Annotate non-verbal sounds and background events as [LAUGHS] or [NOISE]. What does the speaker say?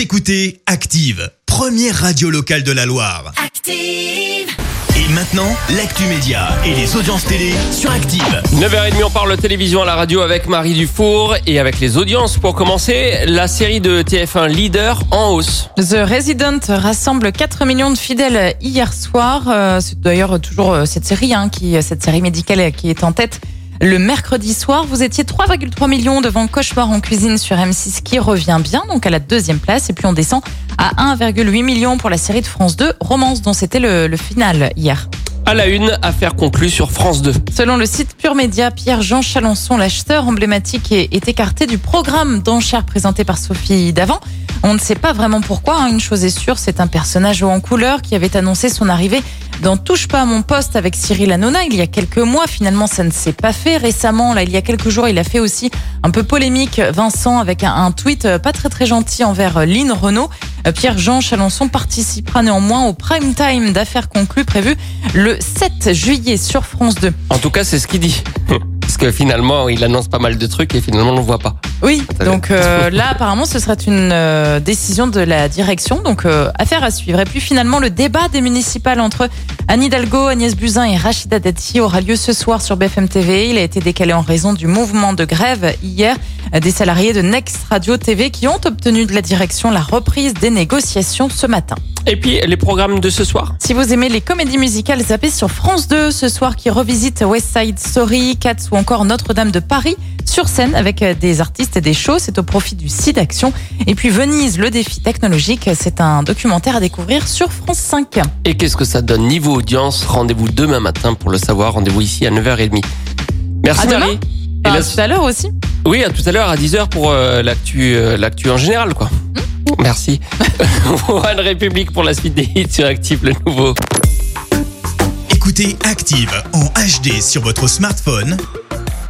Vous écoutez Active, première radio locale de la Loire. Active. Et maintenant, l'actu média et les audiences télé sur Active. 9h30, on parle télévision à la radio avec Marie Dufour et avec les audiences. Pour commencer, la série de TF1 Leader en hausse. The Resident rassemble 4 millions de fidèles hier soir. Euh, C'est d'ailleurs toujours euh, cette série, hein, qui, cette série médicale qui est en tête. Le mercredi soir, vous étiez 3,3 millions devant Cauchemar en cuisine sur M6 qui revient bien, donc à la deuxième place. Et puis on descend à 1,8 million pour la série de France 2, Romance, dont c'était le, le final hier. À la une, affaire conclue sur France 2. Selon le site Pure Média, Pierre-Jean Chalençon, l'acheteur emblématique, est, écarté du programme d'enchères présenté par Sophie Davant. On ne sait pas vraiment pourquoi. hein. Une chose est sûre, c'est un personnage haut en couleur qui avait annoncé son arrivée dans Touche pas à mon poste avec Cyril Hanouna il y a quelques mois. Finalement, ça ne s'est pas fait. Récemment, là, il y a quelques jours, il a fait aussi un peu polémique, Vincent, avec un, un tweet euh, pas très très gentil envers euh, Lynn Renault. Euh, Pierre-Jean Chalençon participera néanmoins au prime time d'affaires conclues prévu le 7 juillet sur France 2. En tout cas, c'est ce qu'il dit. Parce que finalement, il annonce pas mal de trucs et finalement, on ne le voit pas. Oui, donc euh, là apparemment ce serait une euh, décision de la direction, donc euh, affaire à suivre. Et puis finalement le débat des municipales entre Anne Hidalgo, Agnès Buzyn et Rachida Dati aura lieu ce soir sur BFM TV. Il a été décalé en raison du mouvement de grève hier des salariés de Next Radio TV qui ont obtenu de la direction la reprise des négociations ce matin. Et puis, les programmes de ce soir? Si vous aimez les comédies musicales, zappez sur France 2 ce soir qui revisite West Side Story, Cats ou encore Notre-Dame de Paris sur scène avec des artistes et des shows. C'est au profit du site Action. Et puis Venise, le défi technologique, c'est un documentaire à découvrir sur France 5. Et qu'est-ce que ça donne niveau audience? Rendez-vous demain matin pour le savoir. Rendez-vous ici à 9h30. Merci À demain Marie. Et Ah, la- tout à l'heure aussi. Oui, à tout à l'heure à 10h pour euh, l'actu euh, l'actu en général quoi. Merci. [LAUGHS] [LAUGHS] One République pour la suite des hits sur Active le nouveau. Écoutez Active en HD sur votre smartphone,